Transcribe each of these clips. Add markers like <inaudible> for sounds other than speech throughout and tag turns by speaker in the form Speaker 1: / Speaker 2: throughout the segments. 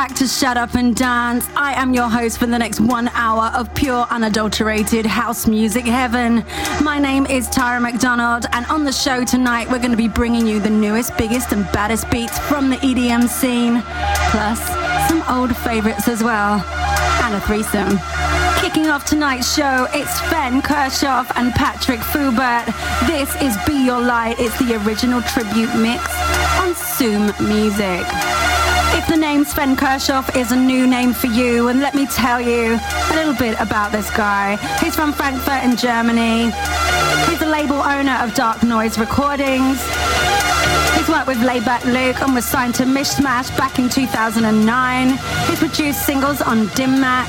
Speaker 1: Back to Shut Up and Dance. I am your host for the next one hour of pure, unadulterated house music heaven. My name is Tara McDonald, and on the show tonight, we're going to be bringing you the newest, biggest, and baddest beats from the EDM scene, plus some old favorites as well, and a threesome. Kicking off tonight's show, it's Sven Kirchhoff and Patrick Fubert. This is Be Your Light. It's the original tribute mix on Zoom Music. If the name Sven Kirchhoff is a new name for you, and let me tell you a little bit about this guy. He's from Frankfurt in Germany. He's the label owner of Dark Noise Recordings. He's worked with Laidback Luke and was signed to Mixmash back in 2009. He's produced singles on Dim Mak.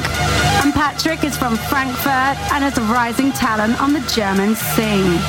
Speaker 1: And Patrick is from Frankfurt and is a rising talent on the German scene.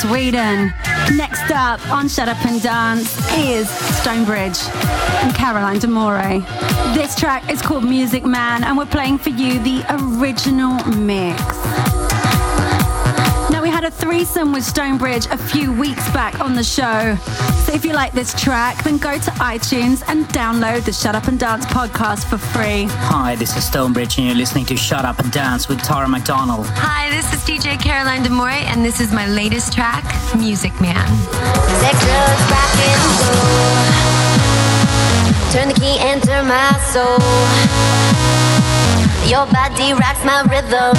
Speaker 2: Sweden. Next up on Shut Up and Dance is Stonebridge and Caroline D'Amore. This track is called Music Man, and we're playing for you the original mix threesome with Stonebridge a few weeks back on the show. So if you like this track, then go to iTunes and download the Shut Up and Dance podcast for free.
Speaker 3: Hi, this is Stonebridge, and you're listening to Shut Up and Dance with Tara McDonald.
Speaker 4: Hi, this is DJ Caroline D'Amore, and this is my latest track, Music Man.
Speaker 5: Turn the key, enter my soul. Your body rocks my rhythm.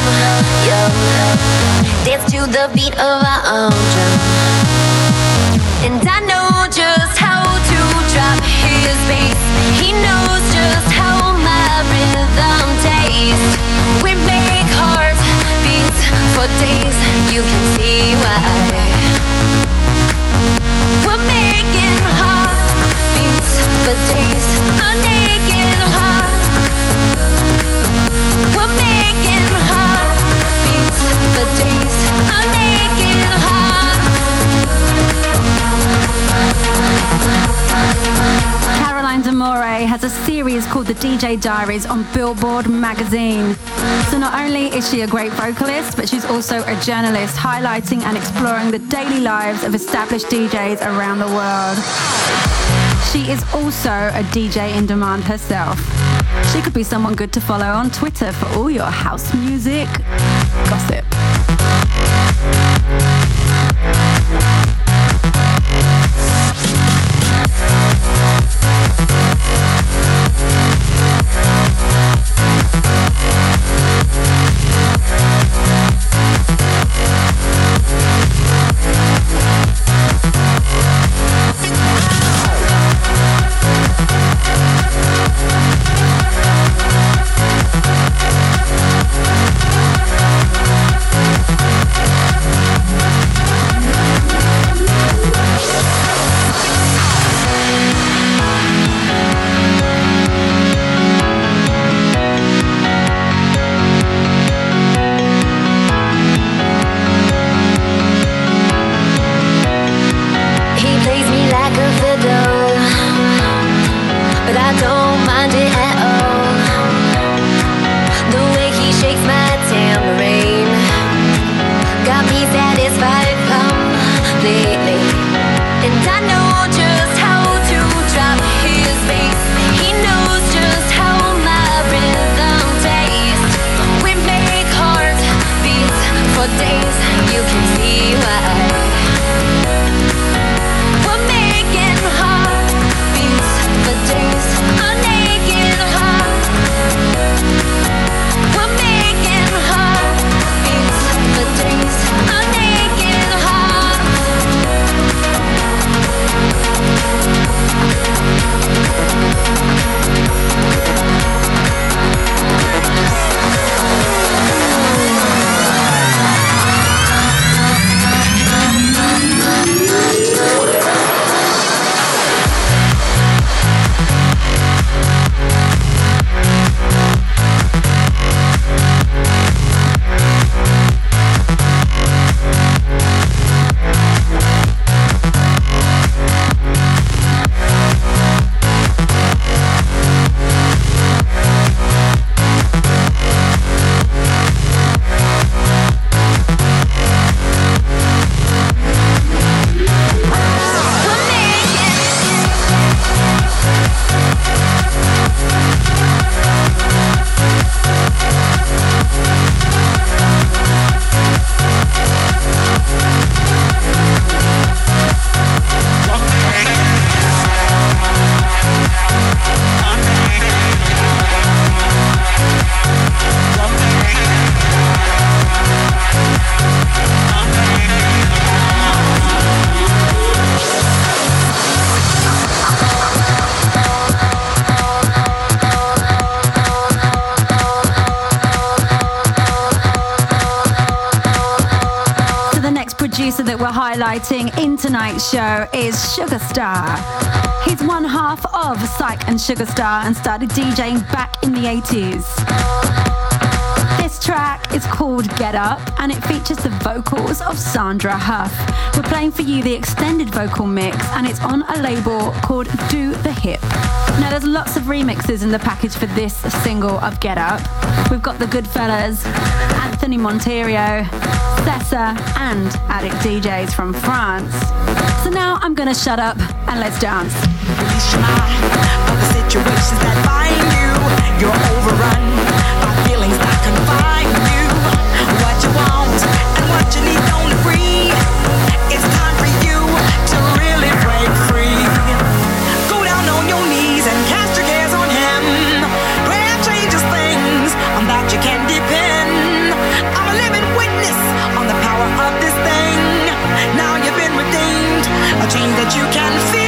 Speaker 5: Yeah dance to the beat of our own drum. And I know just how to drop his bass. He knows just how my rhythm tastes. We make heart beats for days. You can see why. We're making heart beats for days.
Speaker 2: Has a series called The DJ Diaries on Billboard magazine. So not only is she a great vocalist, but she's also a journalist highlighting and exploring the daily lives of established DJs around the world. She is also a DJ in demand herself. She could be someone good to follow on Twitter for all your house music gossip. In tonight's show is Sugar Star. He's one half of Psych and Sugar Star and started DJing back in the 80s. This track is called Get Up and it features the vocals of Sandra Huff. We're playing for you the extended vocal mix and it's on a label called Do the Hip. Now there's lots of remixes in the package for this single of Get Up. We've got the Goodfellas, Anthony Monteiro, Cessa and Addict DJs from France. So now I'm gonna shut up and let's dance.
Speaker 6: Release your mind the situations that bind you. You're overrun by feelings that confine you. What you want and what you need you can feel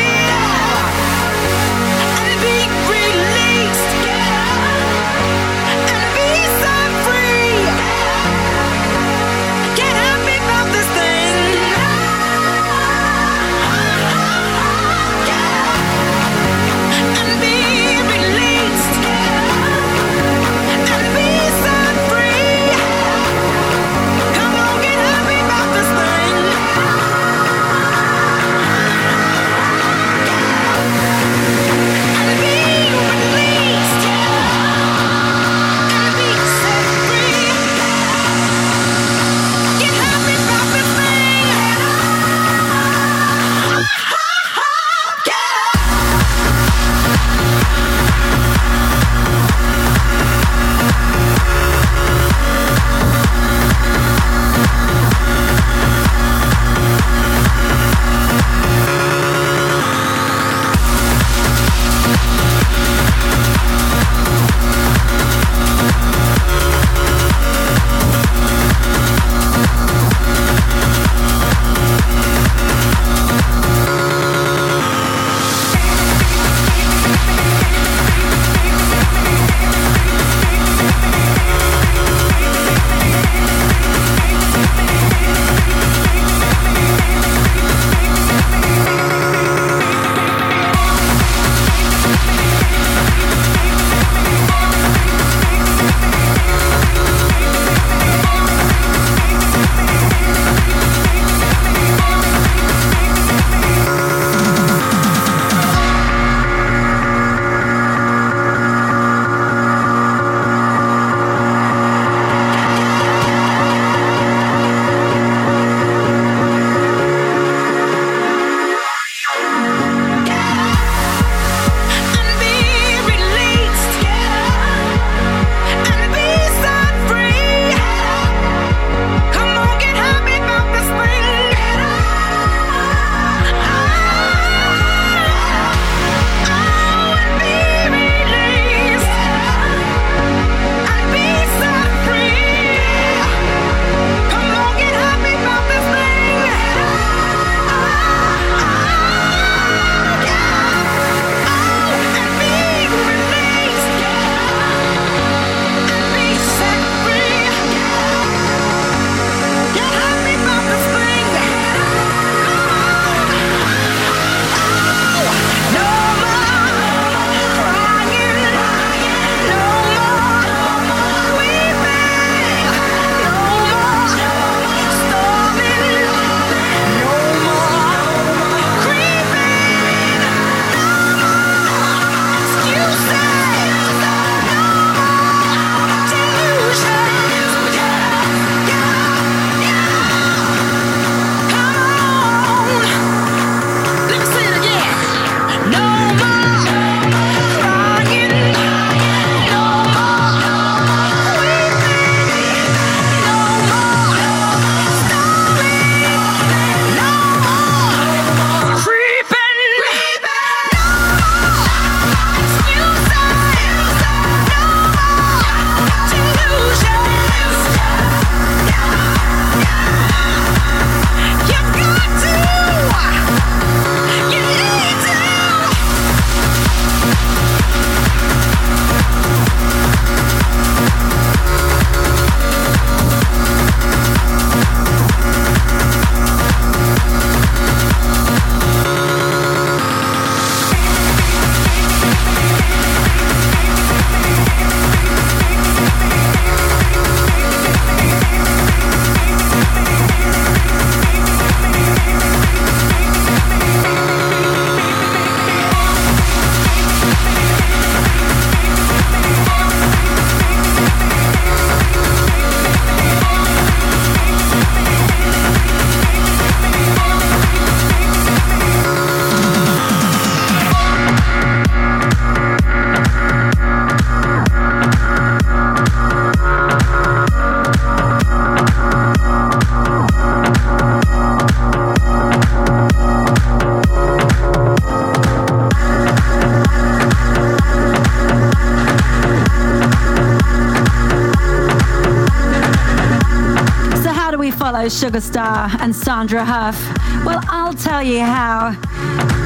Speaker 2: Carlos Sugarstar and Sandra Huff? Well, I'll tell you how.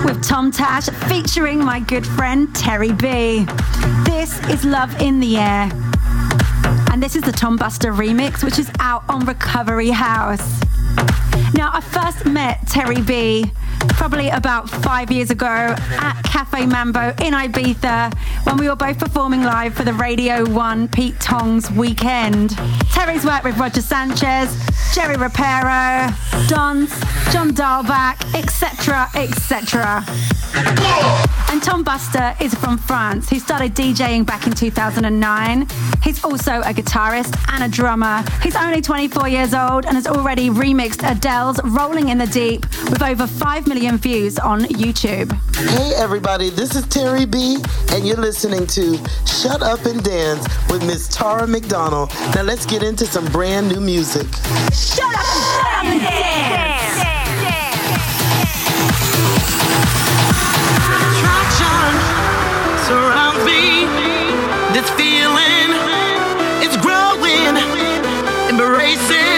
Speaker 2: With Tom Tash featuring my good friend Terry B. This is Love in the Air. And this is the Tom Buster remix, which is out on Recovery House. Now, I first met Terry B probably about five years ago at Cafe Mambo in Ibiza when we were both performing live for the Radio 1 Pete Tong's weekend. Terry's worked with Roger Sanchez, Jerry Ropero, Dons, John Dahlback, etc., etc. And Tom Buster is from France. He started DJing back in 2009. He's also a guitarist and a drummer. He's only 24 years old and has already remixed Adele's Rolling in the Deep with over 5 million views on YouTube.
Speaker 7: Hey everybody, this is Terry B, and you're listening to Shut Up and Dance with Miss Tara McDonald. Now let's get into some brand new music.
Speaker 2: Shut up, shut up
Speaker 8: embracing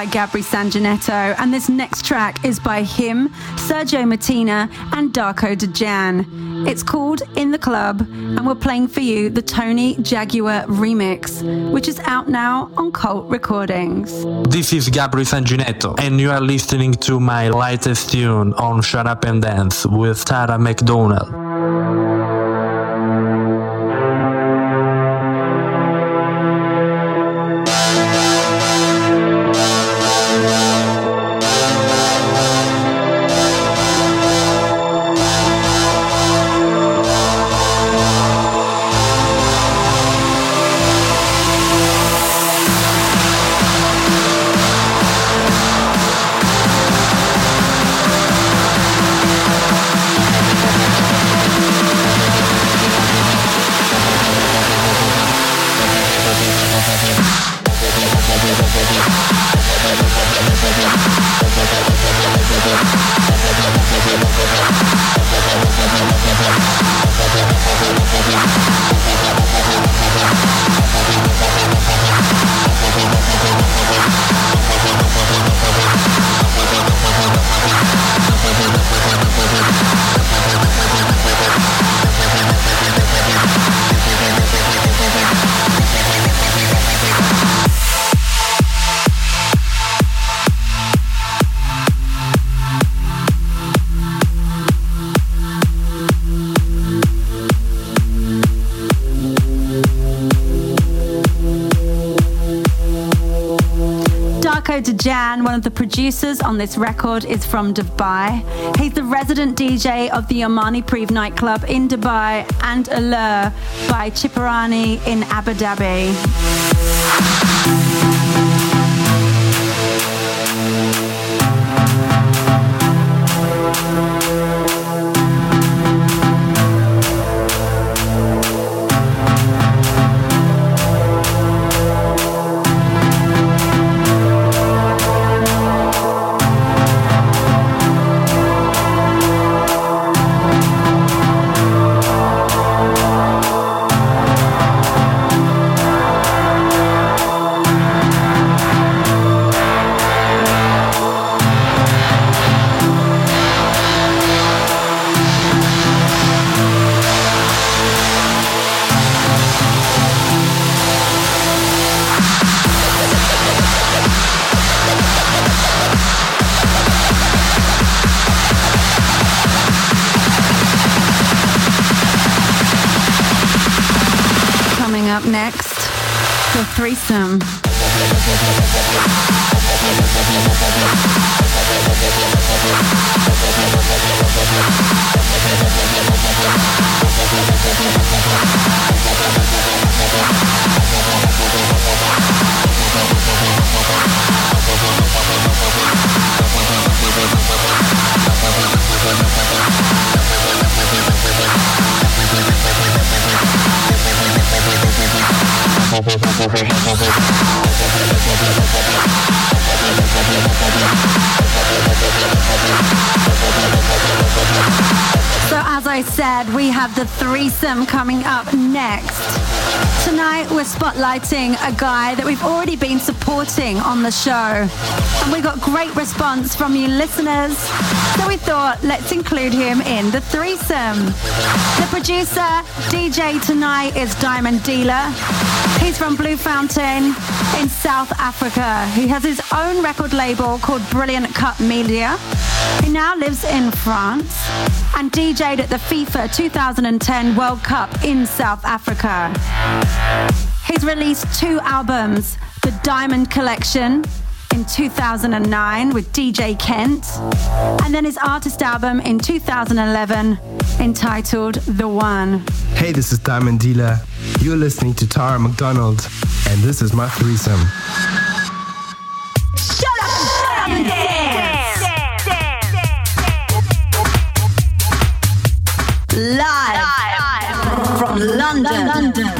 Speaker 2: by Gabri Sanjanetto, and this next track is by him, Sergio Martina, and Darko Dejan. It's called In the Club, and we're playing for you the Tony Jaguar remix, which is out now on Cult Recordings.
Speaker 9: This is Gabri Sanjanetto, and you are listening to my latest tune on Shut Up and Dance with Tara McDonald.
Speaker 2: This record, is from Dubai. He's the resident DJ of the Armani Prive nightclub in Dubai and Allure by Cipriani in Abu Dhabi. Threesome coming up next. Tonight, we're spotlighting a guy that we've already on the show. And we got great response from you listeners. So, we thought, let's include him in the threesome. The producer, DJ tonight is Diamond Dealer. He's from Bloemfontein in South Africa. He has his own record label called Brilliant Cut Media. He now lives in France and DJed at the FIFA 2010 World Cup in South Africa. He's released two albums The Diamond Collection in 2009 with DJ Kent, and then his artist album in 2011 entitled The One.
Speaker 10: Hey, this is Diamond Dealer. You're listening to Tara McDonald, and this is my threesome.
Speaker 2: Shut up, shut up and dance. Live, from London. London.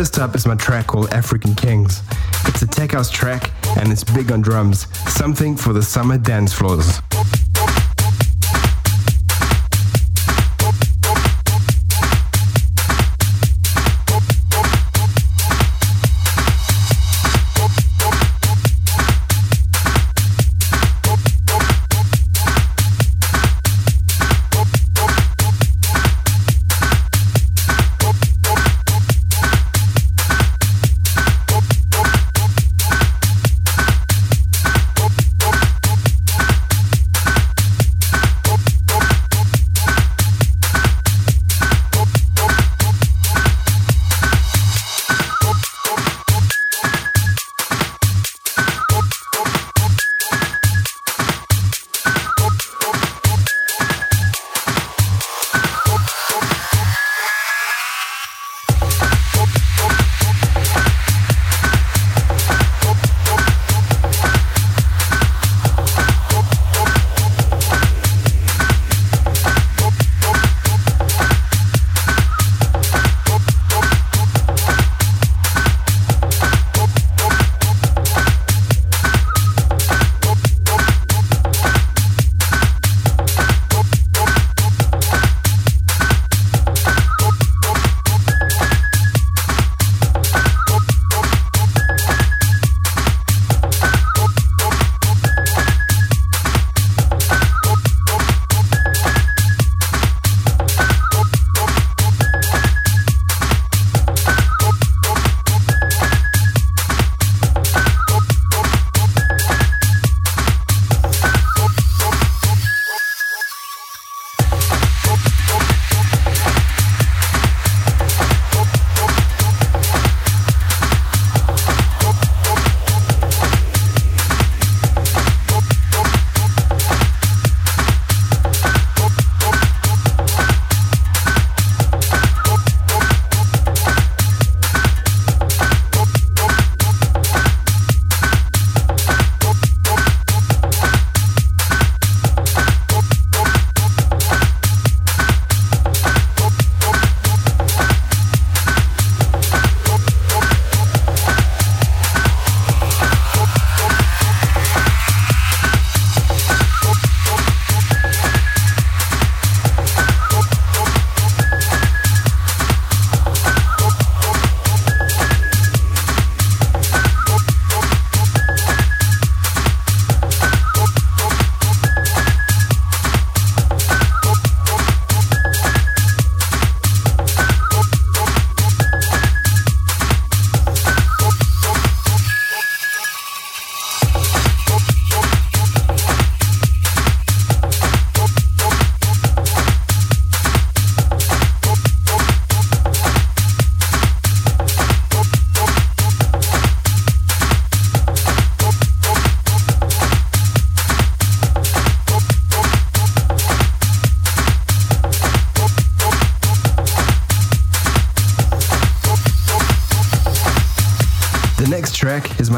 Speaker 10: First up is my track called African Kings. It's a tech house track and it's big on drums, something for the summer dance floors.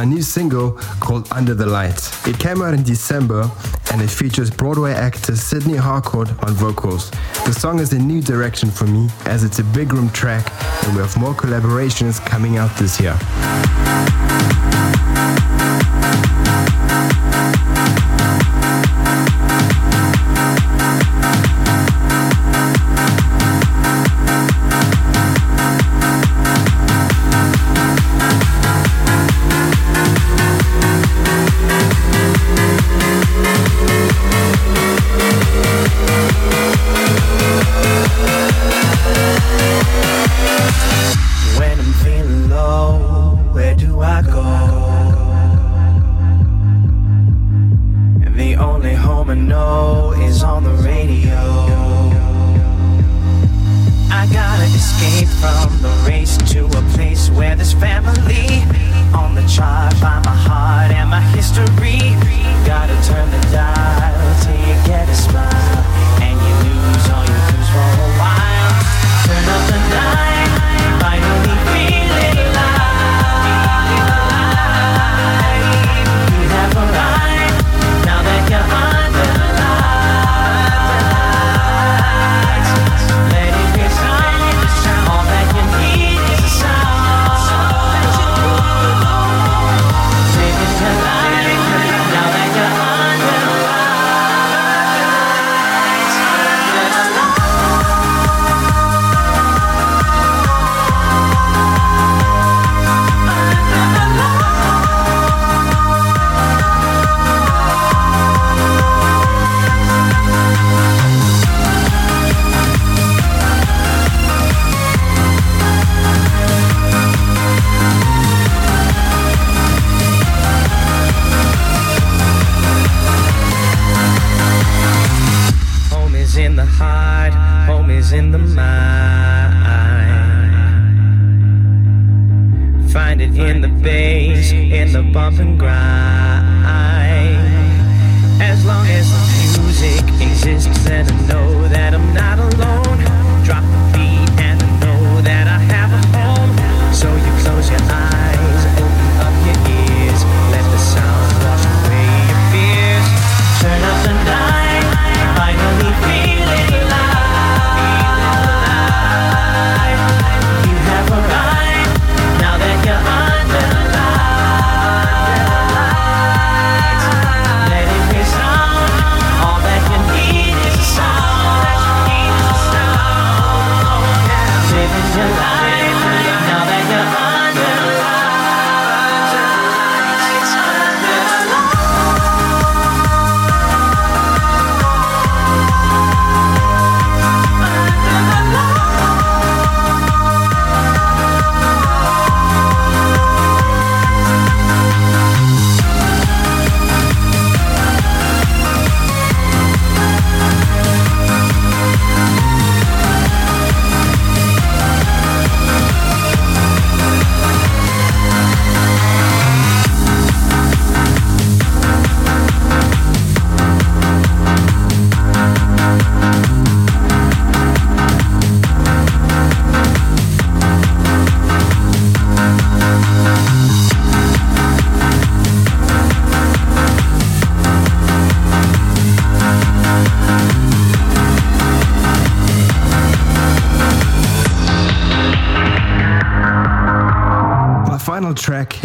Speaker 10: My new single called Under the Lights. It came out in December and it features Broadway actor Sydney Harcourt on vocals. The song is a new direction for me as it's a big room track and we have more collaborations coming out this year.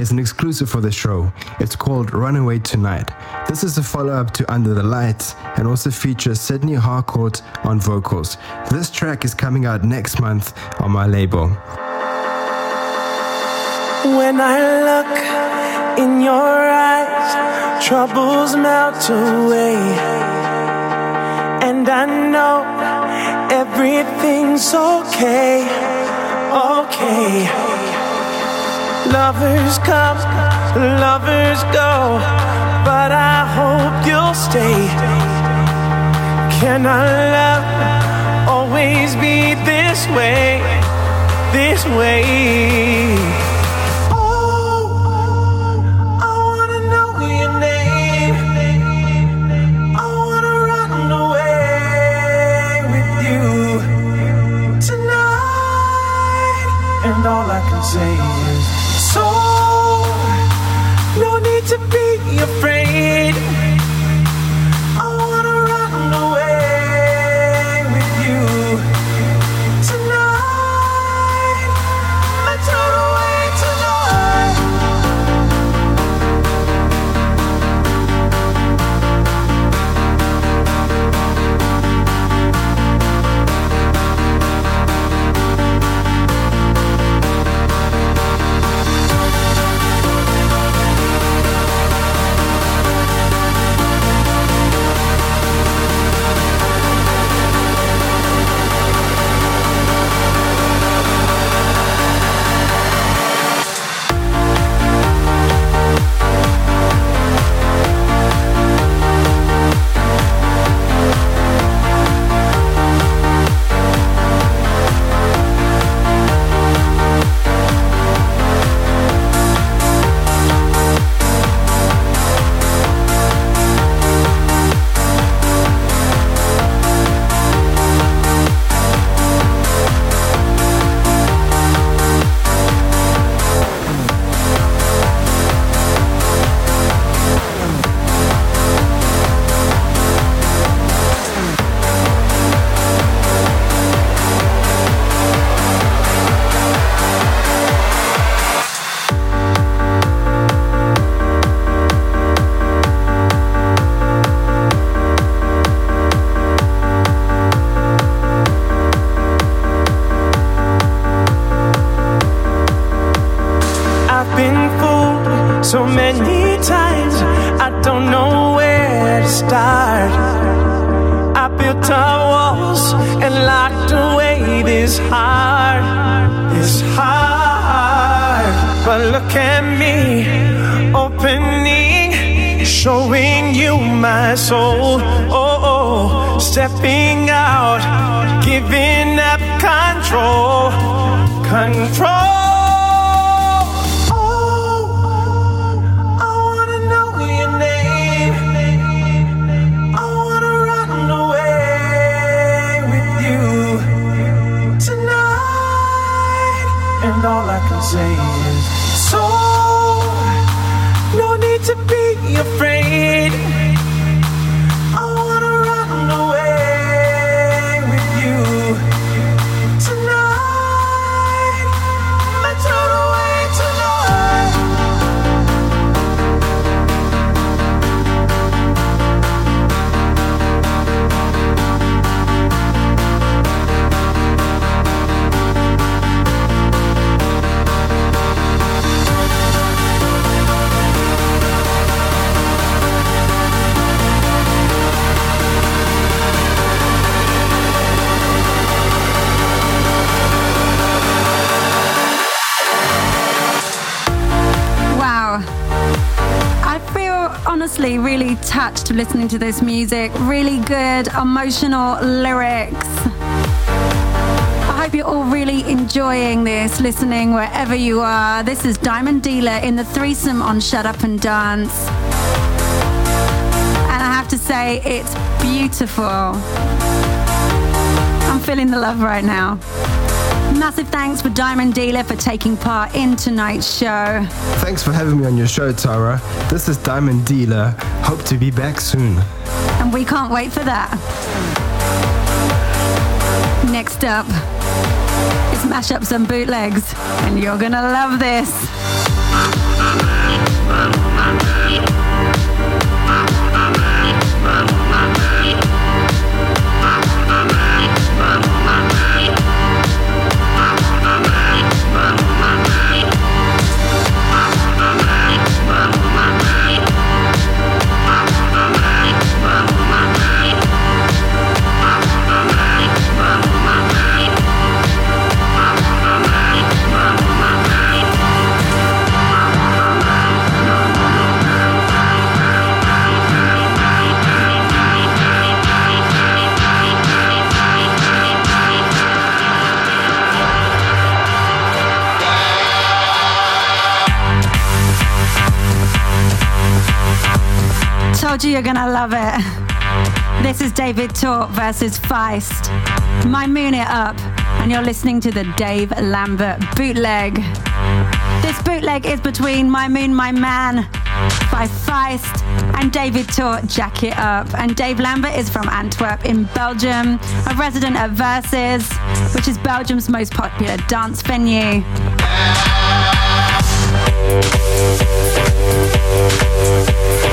Speaker 10: Is an exclusive for the show. It's called Runaway Tonight. This is a follow up to Under the Lights and also features Sydney Harcourt on vocals. This track is coming out next month on my label.
Speaker 11: When I look in your eyes, troubles melt away. And I know everything's okay, okay. Lovers come, lovers go, but I hope you'll stay. Can our love always be this way, this way? Oh, I wanna know your name. I wanna run away with you tonight, and all I can say walls and locked away this heart, this heart. But look at me, opening, showing you my soul. Oh, oh, stepping out, giving up control, control. All I can say is so. No need to be afraid.
Speaker 2: Honestly really touched listening to this music. Really good, emotional lyrics. I hope you're all really enjoying this, listening wherever you are. This is Diamond Dealer in the threesome on Shut Up and Dance. And I have to say, it's beautiful. I'm feeling the love right now. Massive thanks for Diamond Dealer for taking part in tonight's show.
Speaker 10: Thanks for having me on your show, Tara. This is Diamond Dealer. Hope to be back soon.
Speaker 2: And we can't wait for that. Next up is mashups and bootlegs, and you're gonna love this. You're gonna love it. This is David Tort versus Feist. My Moon It Up, and you're listening to the Dave Lambert bootleg. This bootleg is between My Moon, My Man by Feist and David Tort Jack It Up. And Dave Lambert is from Antwerp in Belgium, a resident at Versuz, which is Belgium's most popular dance venue.
Speaker 12: Thank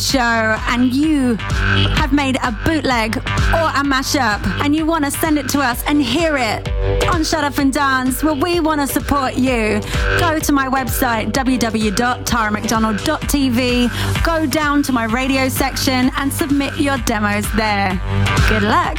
Speaker 2: show and you have made a bootleg or a mashup and you want to send it to us and hear it on Shut Up and Dance, well, we want to support you. Go to my website, www.taramcdonald.tv, go down to my radio section and submit your demos there. Good luck.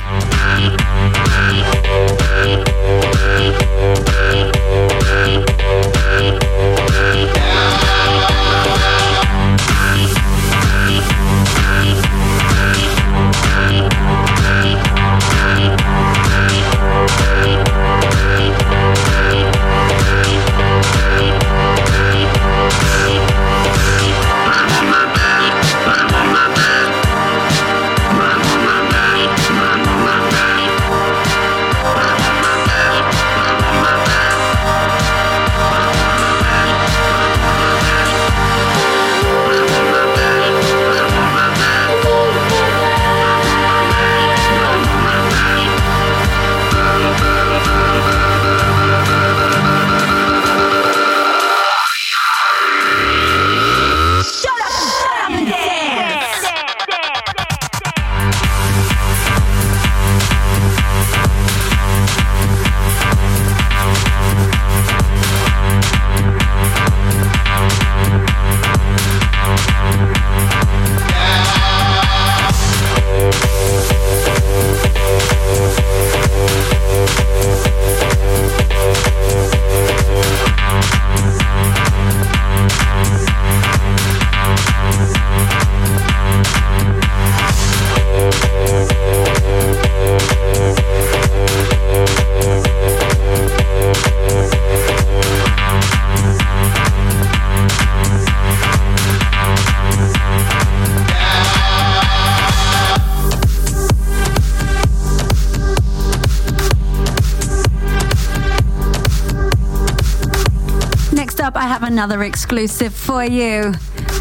Speaker 2: Another exclusive for you.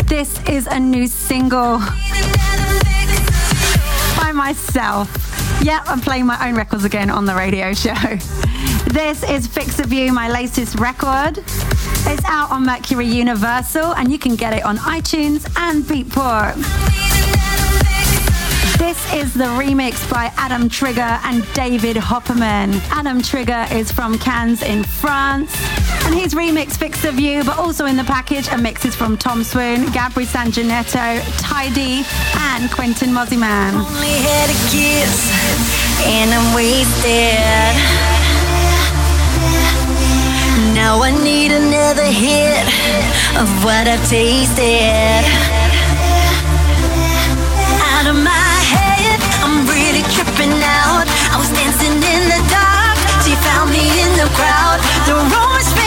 Speaker 2: This is a new single by myself. Yeah, I'm playing my own records again on the radio show. <laughs> This is Fix of You, my latest record. It's out on Mercury Universal and you can get it on iTunes and Beatport. This is the remix by Adam Trigger and David Hopperman. Adam Trigger is from Cannes in France, and he's remixed Fix of You, but also in the package are mixes from Tom Swoon, Gabri Sanginetto, Tidy, and Quentin Mosimann.
Speaker 12: Only had a kiss, and I'm wasted. Now I need another hit of what I've tasted. Out of my head, I'm really tripping out. I was dancing in the dark, she found me in the crowd. The room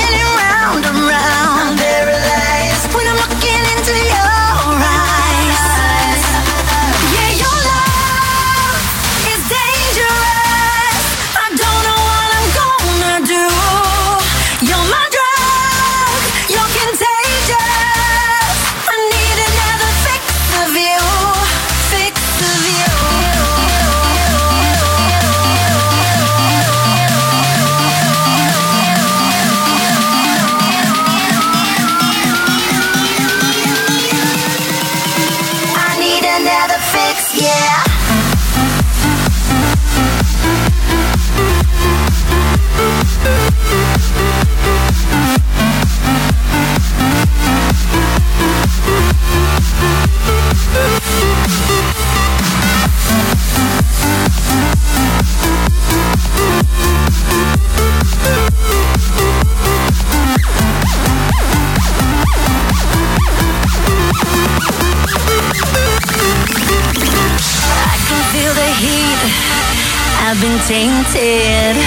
Speaker 12: I've been tainted.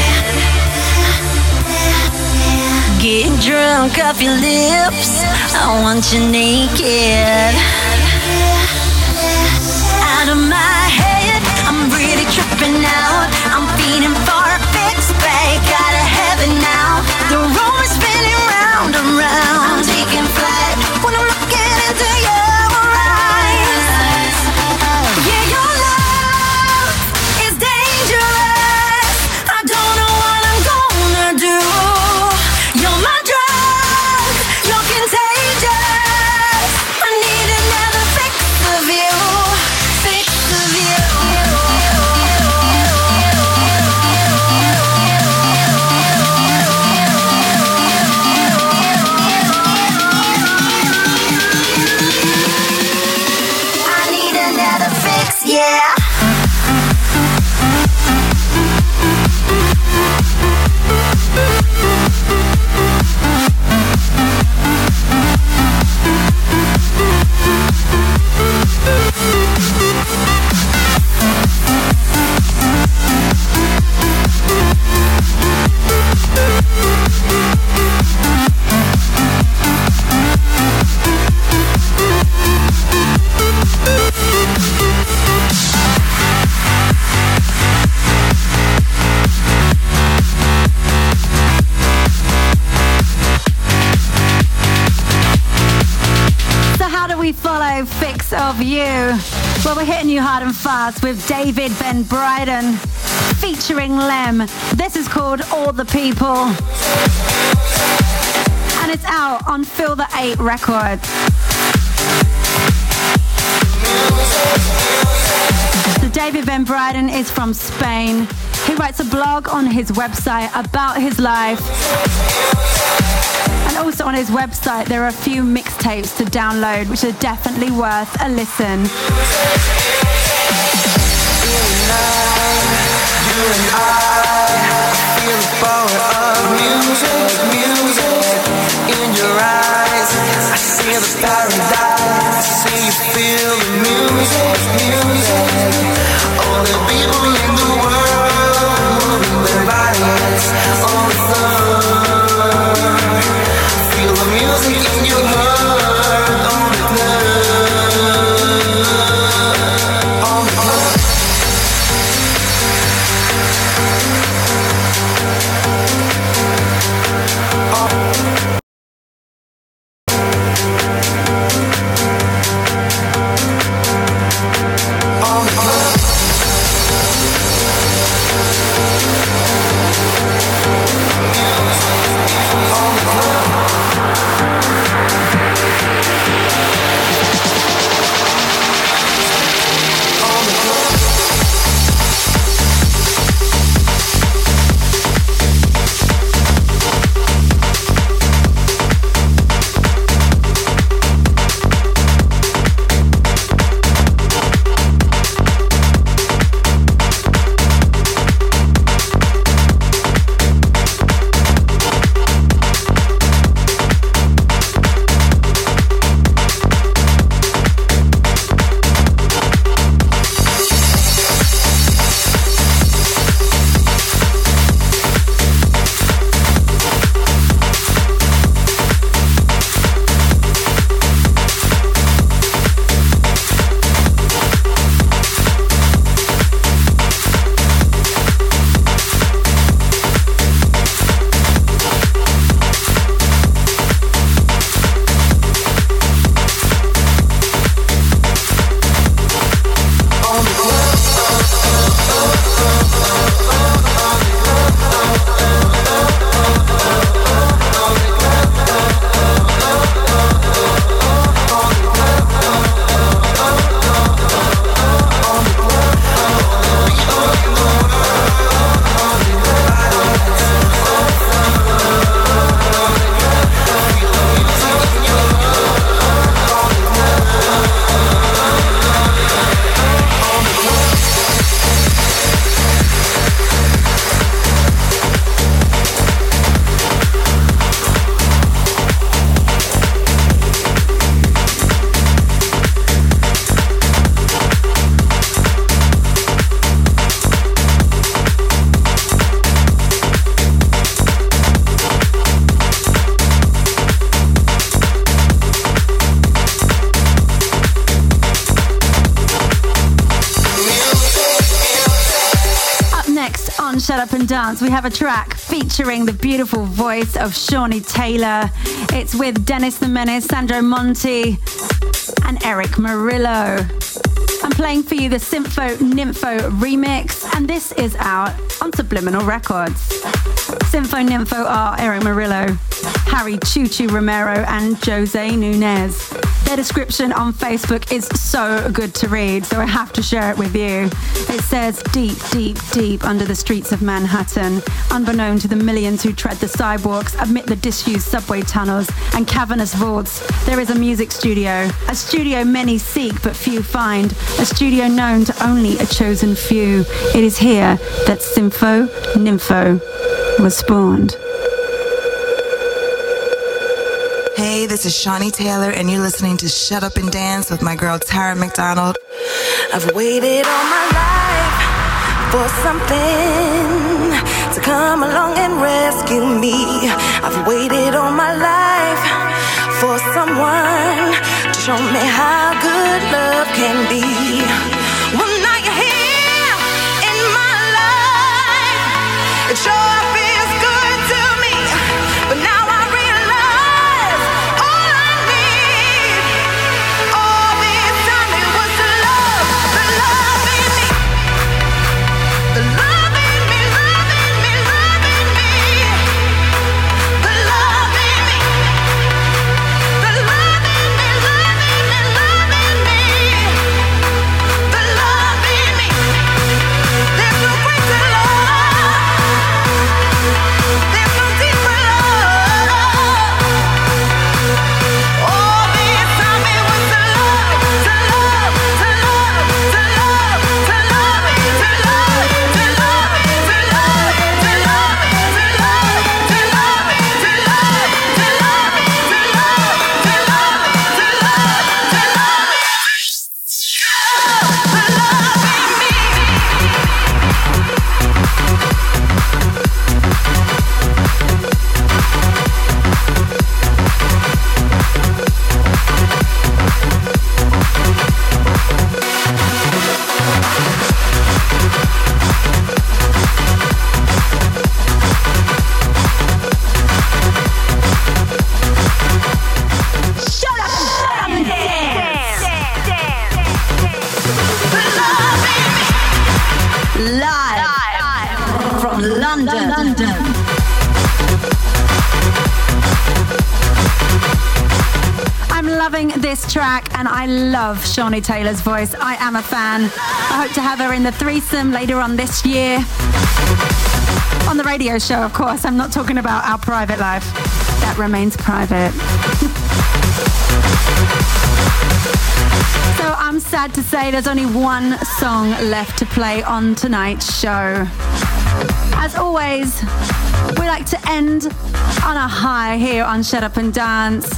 Speaker 12: Get drunk off your lips. I want you naked.
Speaker 2: With David Ben Bryden featuring Lem. This is called All the People. And it's out on Feel the 8 Records. So David Ben Bryden is from Spain. He writes a blog on his website about his life. And also on his website, there are a few mixtapes to download, which are definitely worth a listen. Dance, we have a track featuring the beautiful voice of Shawnee Taylor. It's with Dennis the Menace, Sandro Monti, and Erick Morillo. I'm playing for you the Sympho Nympho remix, and this is out on Subliminal Records. Sympho Nympho are Erick Morillo, Harry Choo Romero, and Jose Nunez. Their description on Facebook is so good to read, so I have to share it with you. It says, Deep, deep, deep under the streets of Manhattan, unbeknown to the millions who tread the sidewalks amid the disused subway tunnels and cavernous vaults, there is a music studio. A studio many seek but few find. A studio known to only a chosen few. It is here that Sympho Nympho was spawned.
Speaker 8: Hey, this is Shawnee Taylor, and you're listening to Shut Up and Dance with my girl Tara McDonald.
Speaker 6: I've waited all my life for something to come along and rescue me. I've waited all my life for someone to show me how good love can be. Well, now you're here in my life. It sure I love
Speaker 2: Shawnee Taylor's voice. I am a fan. I hope to have her in the threesome later on this year. On the radio show, of course. I'm not talking about our private life. That remains private. so I'm sad to say there's only one song left to play on tonight's show. As always, we like to end on a high here on Shut Up and Dance,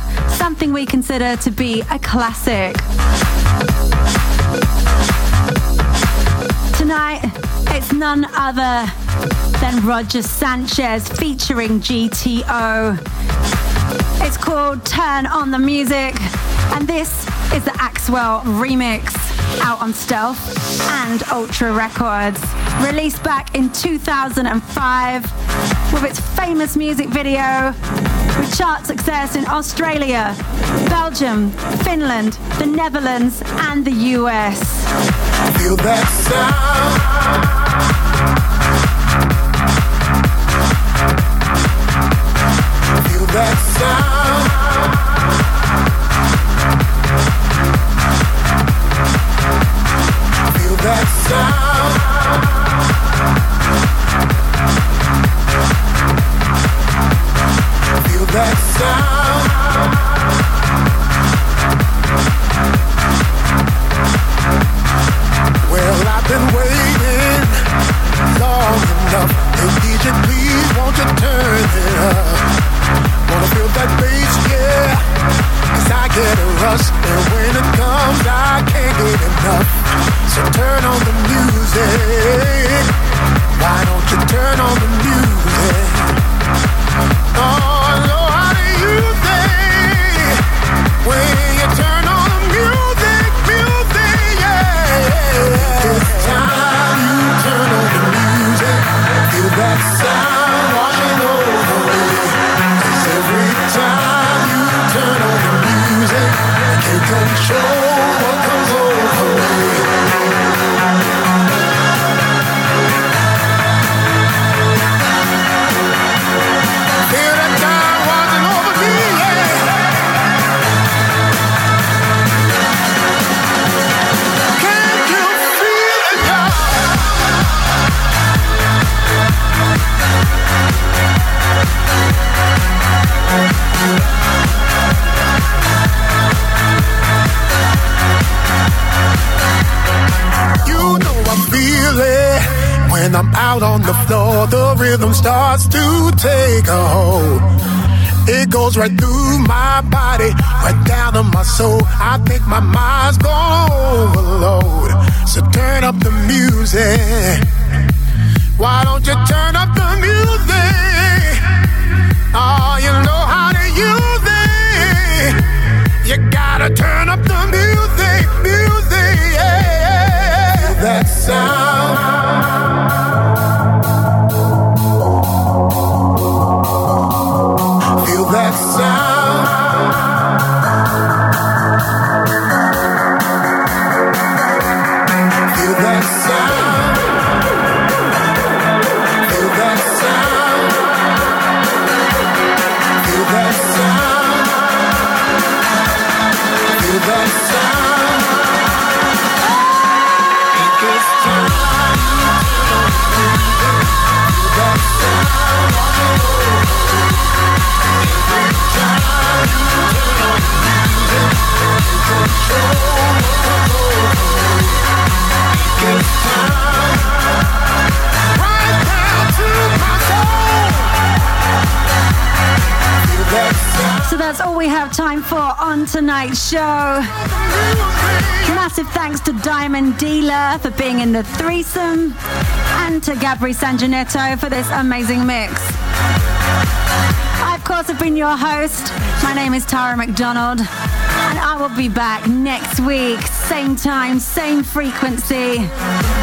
Speaker 2: something we consider to be a classic. Tonight, it's none other than Roger Sanchez featuring GTO. It's called Turn on the Music, and this is the Axwell remix out on Stealth and Ultra Records. Released back in 2005 with its famous music video chart success in Australia, Belgium, Finland, the Netherlands, and the US.
Speaker 13: Feel that sound. Feel that sound. Feel that sound. That sound.
Speaker 2: Tonight's show. Massive thanks to Diamond Dealer for being in the threesome and to Gabri Sanjanetto for this amazing mix. I, of course, have been your host. My name is Tara McDonald, and I will be back next week, same time, same frequency,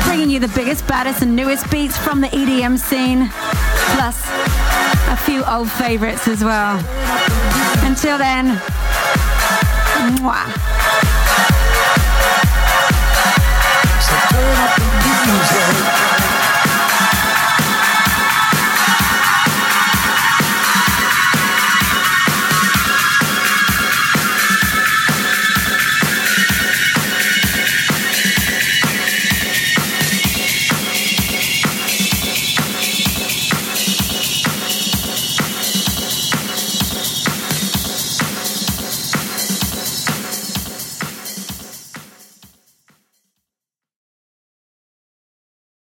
Speaker 2: bringing you the biggest, baddest, and newest beats from the EDM scene, plus a few old favorites as well. Until then, mwah.
Speaker 13: So